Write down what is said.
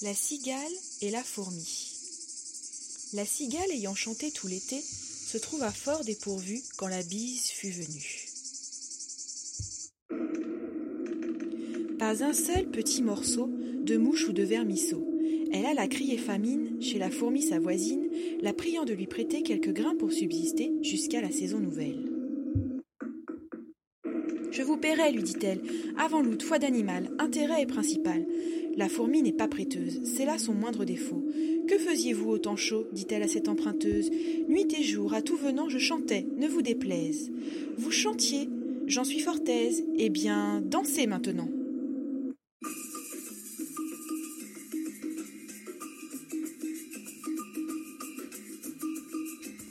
La cigale et la fourmi. La cigale ayant chanté tout l'été se trouva fort dépourvue quand la bise fut venue. Pas un seul petit morceau de mouche ou de vermisseau. Elle alla crier famine chez la fourmi sa voisine, la priant de lui prêter quelques grains pour subsister jusqu'à la saison nouvelle. Je vous paierai, lui dit-elle, avant l'août, foi d'animal, intérêt est principal. La fourmi n'est pas prêteuse, c'est là son moindre défaut. Que faisiez-vous au temps chaud dit-elle à cette emprunteuse. Nuit et jour, à tout venant, je chantais, ne vous déplaise. Vous chantiez, j'en suis fort aise. Eh bien, dansez maintenant.